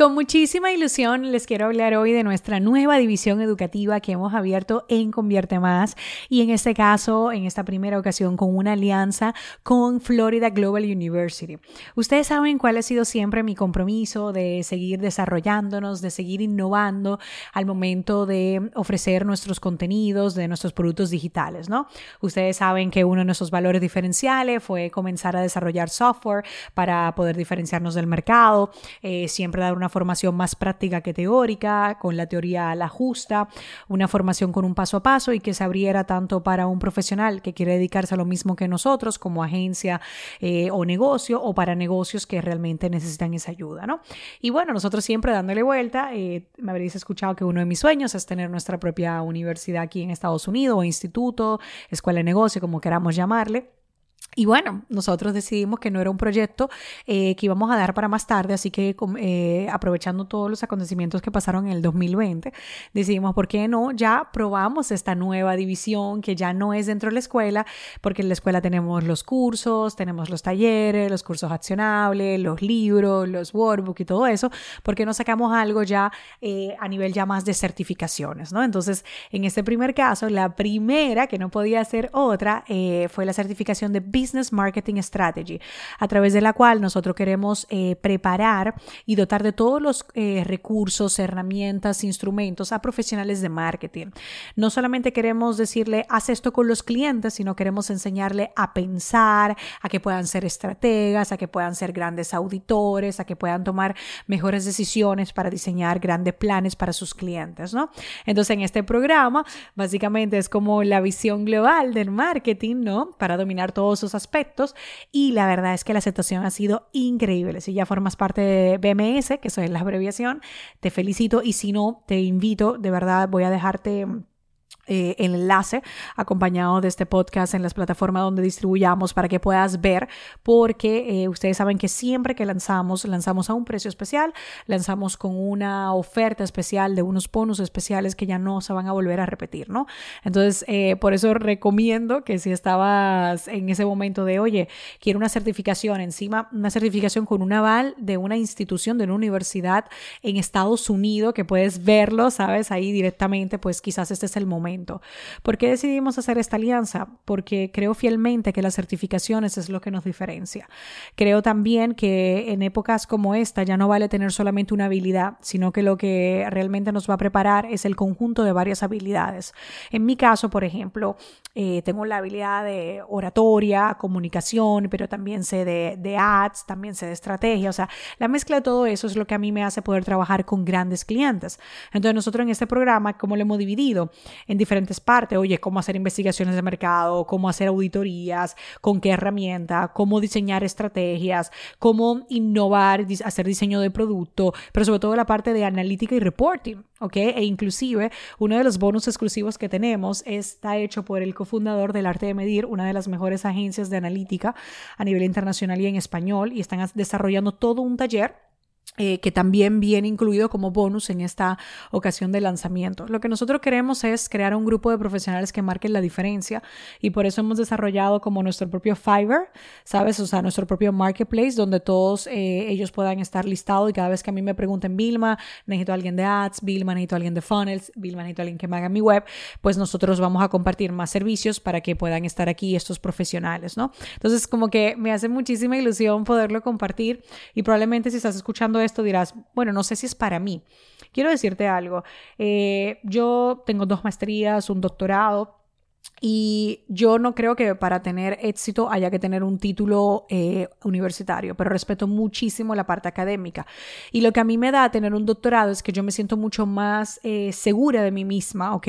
Con muchísima ilusión les quiero hablar hoy de nuestra nueva división educativa que hemos abierto en Convierte Más y en este caso, en esta primera ocasión, con una alianza con Florida Global University. Ustedes saben cuál ha sido siempre mi compromiso de seguir desarrollándonos, de seguir innovando al momento de ofrecer nuestros contenidos, de nuestros productos digitales, ¿no? Ustedes saben que uno de nuestros valores diferenciales fue comenzar a desarrollar software para poder diferenciarnos del mercado, eh, siempre dar una formación más práctica que teórica, con la teoría a la justa, una formación con un paso a paso y que se abriera tanto para un profesional que quiere dedicarse a lo mismo que nosotros como agencia eh, o negocio o para negocios que realmente necesitan esa ayuda, ¿no? Y bueno, nosotros siempre dándole vuelta, eh, me habréis escuchado que uno de mis sueños es tener nuestra propia universidad aquí en Estados Unidos o instituto, escuela de negocio, como queramos llamarle. Y bueno, nosotros decidimos que no era un proyecto eh, que íbamos a dar para más tarde, así que eh, aprovechando todos los acontecimientos que pasaron en el 2020, decidimos, ¿por qué no? Ya probamos esta nueva división que ya no es dentro de la escuela, porque en la escuela tenemos los cursos, tenemos los talleres, los cursos accionables, los libros, los workbooks y todo eso, porque no sacamos algo ya eh, a nivel ya más de certificaciones, ¿no? Entonces, en este primer caso, la primera, que no podía ser otra, fue la certificación de Business Marketing Strategy, a través de la cual nosotros queremos eh, preparar y dotar de todos los eh, recursos, herramientas, instrumentos a profesionales de marketing. No solamente queremos decirle, haz esto con los clientes, sino queremos enseñarle a pensar, a que puedan ser estrategas, a que puedan ser grandes auditores, a que puedan tomar mejores decisiones para diseñar grandes planes para sus clientes, ¿no? Entonces, en este programa, básicamente es como la visión global del marketing, ¿no? Para dominar todos sus aspectos y la verdad es que la aceptación ha sido increíble. Si ya formas parte de BMS, que eso es la abreviación, te felicito y si no, te invito, de verdad voy a dejarte eh, enlace acompañado de este podcast en las plataformas donde distribuyamos para que puedas ver, porque eh, ustedes saben que siempre que lanzamos, lanzamos a un precio especial, lanzamos con una oferta especial de unos bonus especiales que ya no se van a volver a repetir, ¿no? Entonces, eh, por eso recomiendo que si estabas en ese momento de, oye, quiero una certificación encima, una certificación con un aval de una institución, de una universidad en Estados Unidos, que puedes verlo, ¿sabes? Ahí directamente, pues quizás este es el momento ¿Por qué decidimos hacer esta alianza? Porque creo fielmente que las certificaciones es lo que nos diferencia. Creo también que en épocas como esta ya no vale tener solamente una habilidad, sino que lo que realmente nos va a preparar es el conjunto de varias habilidades. En mi caso, por ejemplo, eh, tengo la habilidad de oratoria, comunicación, pero también sé de, de ads, también sé de estrategia. O sea, la mezcla de todo eso es lo que a mí me hace poder trabajar con grandes clientes. Entonces, nosotros en este programa, ¿cómo lo hemos dividido? En diferentes partes, oye, cómo hacer investigaciones de mercado, cómo hacer auditorías, con qué herramienta, cómo diseñar estrategias, cómo innovar, hacer diseño de producto, pero sobre todo la parte de analítica y reporting, ¿ok? E inclusive uno de los bonos exclusivos que tenemos está hecho por el cofundador del Arte de Medir, una de las mejores agencias de analítica a nivel internacional y en español, y están desarrollando todo un taller eh, que también viene incluido como bonus en esta ocasión de lanzamiento. Lo que nosotros queremos es crear un grupo de profesionales que marquen la diferencia y por eso hemos desarrollado como nuestro propio Fiverr, ¿sabes? O sea, nuestro propio marketplace donde todos eh, ellos puedan estar listados y cada vez que a mí me pregunten, Vilma, necesito a alguien de ads, Vilma, necesito a alguien de funnels, Vilma, necesito a alguien que me haga mi web, pues nosotros vamos a compartir más servicios para que puedan estar aquí estos profesionales, ¿no? Entonces, como que me hace muchísima ilusión poderlo compartir y probablemente si estás escuchando esto, dirás, bueno, no sé si es para mí. Quiero decirte algo. Eh, yo tengo dos maestrías, un doctorado. Y yo no creo que para tener éxito haya que tener un título eh, universitario, pero respeto muchísimo la parte académica. Y lo que a mí me da tener un doctorado es que yo me siento mucho más eh, segura de mí misma, ¿ok?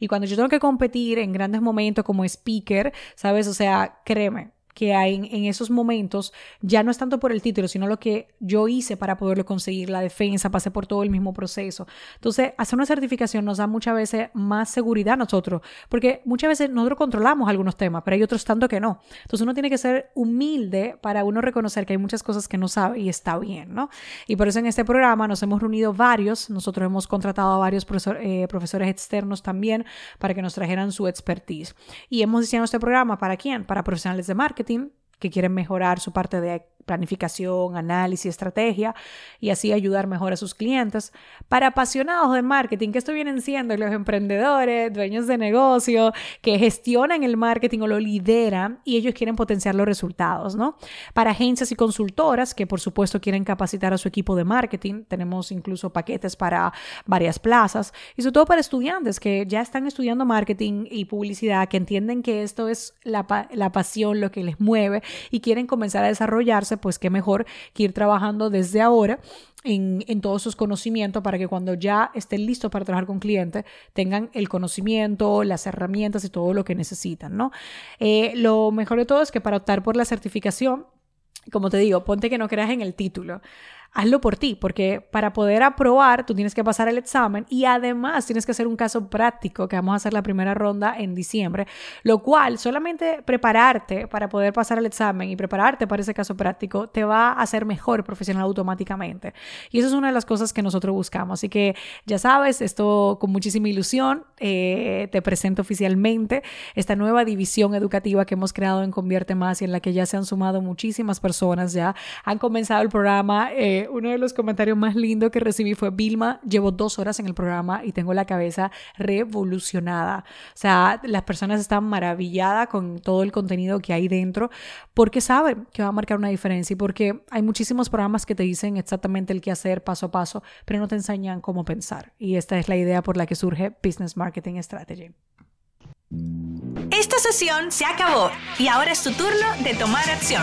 Y cuando yo tengo que competir en grandes momentos como speaker, ¿sabes? O sea, créeme, que hay en, esos momentos ya no es tanto por el título, sino lo que yo hice para poderlo conseguir, la defensa, pasé por todo el mismo proceso. Entonces, hacer una certificación nos da muchas veces más seguridad a nosotros, porque muchas veces nosotros controlamos algunos temas, pero hay otros tanto que no. Entonces, uno tiene que ser humilde para uno reconocer que hay muchas cosas que no sabe y está bien, ¿no? Y por eso en este programa nos hemos reunido varios, nosotros hemos contratado a varios eh, profesores externos también para que nos trajeran su expertise. Y hemos diseñado este programa para quién? Para profesionales de marketing que quieren mejorar su parte de planificación, análisis, estrategia y así ayudar mejor a sus clientes. Para apasionados de marketing, que esto vienen siendo los emprendedores, dueños de negocio, que gestionan el marketing o lo lideran y ellos quieren potenciar los resultados, ¿no? Para agencias y consultoras que por supuesto quieren capacitar a su equipo de marketing, tenemos incluso paquetes para varias plazas y sobre todo para estudiantes que ya están estudiando marketing y publicidad, que entienden que esto es la, la pasión, lo que les mueve y quieren comenzar a desarrollarse pues qué mejor que ir trabajando desde ahora en, todos sus conocimientos para que cuando ya estén listos para trabajar con clientes tengan el conocimiento, las herramientas y todo lo que necesitan, ¿no? Eh, lo mejor de todo es que para optar por la certificación, como te digo, ponte que no creas en el título hazlo por ti, porque para poder aprobar tú tienes que pasar el examen y además tienes que hacer un caso práctico, que vamos a hacer la primera ronda en diciembre, lo cual solamente prepararte para poder pasar el examen y prepararte para ese caso práctico te va a hacer mejor profesional automáticamente. Y eso es una de las cosas que nosotros buscamos. Así que ya sabes, esto con muchísima ilusión, eh, te presento oficialmente esta nueva división educativa que hemos creado en Convierte Más y en la que ya se han sumado muchísimas personas, ya han comenzado el programa. Uno de los comentarios más lindos que recibí fue, Vilma, llevo dos horas en el programa y tengo la cabeza revolucionada. O sea, las personas están maravilladas con todo el contenido que hay dentro porque saben que va a marcar una diferencia y porque hay muchísimos programas que te dicen exactamente el qué hacer paso a paso, pero no te enseñan cómo pensar. Y esta es la idea por la que surge Business Marketing Strategy. Esta sesión se acabó y ahora es tu turno de tomar acción.